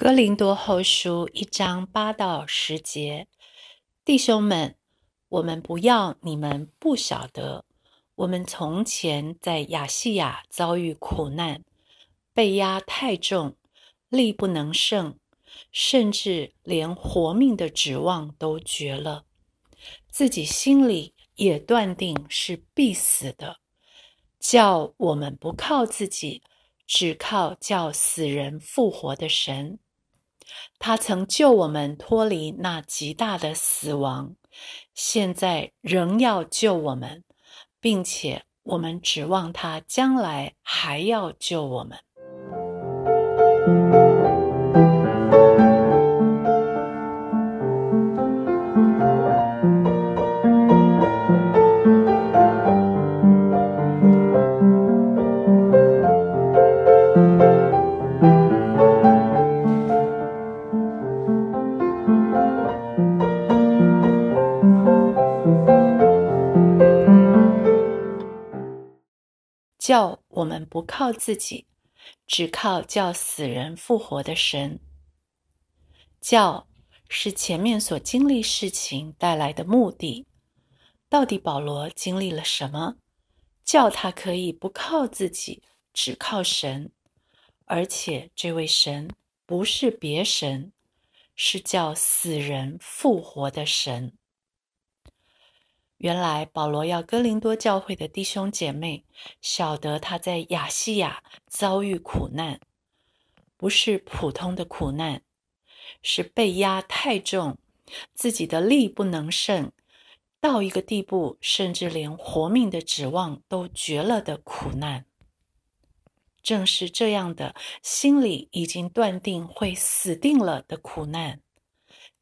哥林多后书一章八到十节，弟兄们，我们不要你们不晓得，我们从前在亚细亚遭遇苦难，被压太重，力不能胜，甚至连活命的指望都绝了，自己心里也断定是必死的，叫我们不靠自己，只靠叫死人复活的神。他曾救我们脱离那极大的死亡，现在仍要救我们，并且我们指望他将来还要救我们。叫我们不靠自己，只靠叫死人复活的神。叫是前面所经历事情带来的目的。到底保罗经历了什么，叫他可以不靠自己，只靠神？而且这位神不是别神，是叫死人复活的神。原来保罗要哥林多教会的弟兄姐妹晓得他在亚细亚遭遇苦难，不是普通的苦难，是被压太重，自己的力不能胜，到一个地步，甚至连活命的指望都绝了的苦难。正是这样的心里已经断定会死定了的苦难，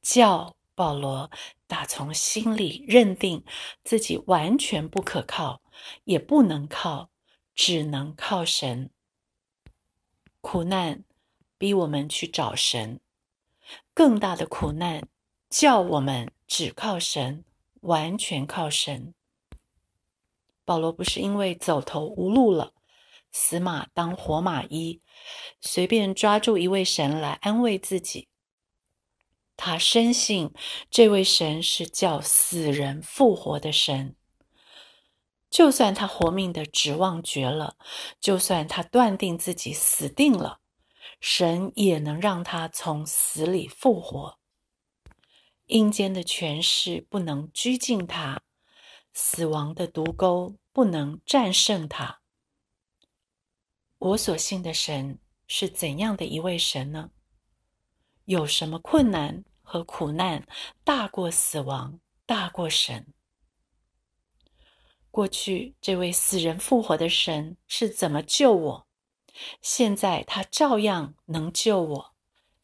叫。保罗打从心里认定自己完全不可靠，也不能靠，只能靠神。苦难逼我们去找神，更大的苦难叫我们只靠神，完全靠神。保罗不是因为走投无路了，死马当活马医，随便抓住一位神来安慰自己。他深信这位神是叫死人复活的神，就算他活命的指望绝了，就算他断定自己死定了，神也能让他从死里复活。阴间的权势不能拘禁他，死亡的毒钩不能战胜他。我所信的神是怎样的一位神呢？有什么困难和苦难大过死亡，大过神？过去这位死人复活的神是怎么救我？现在他照样能救我，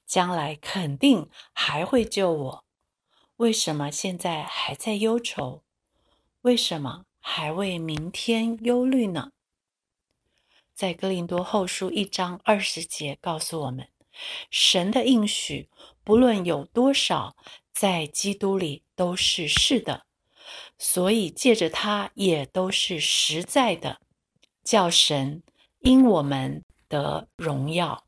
将来肯定还会救我。为什么现在还在忧愁？为什么还为明天忧虑呢？在哥林多后书一章二十节告诉我们。神的应许，不论有多少，在基督里都是是的，所以借着他也都是实在的，叫神因我们得荣耀。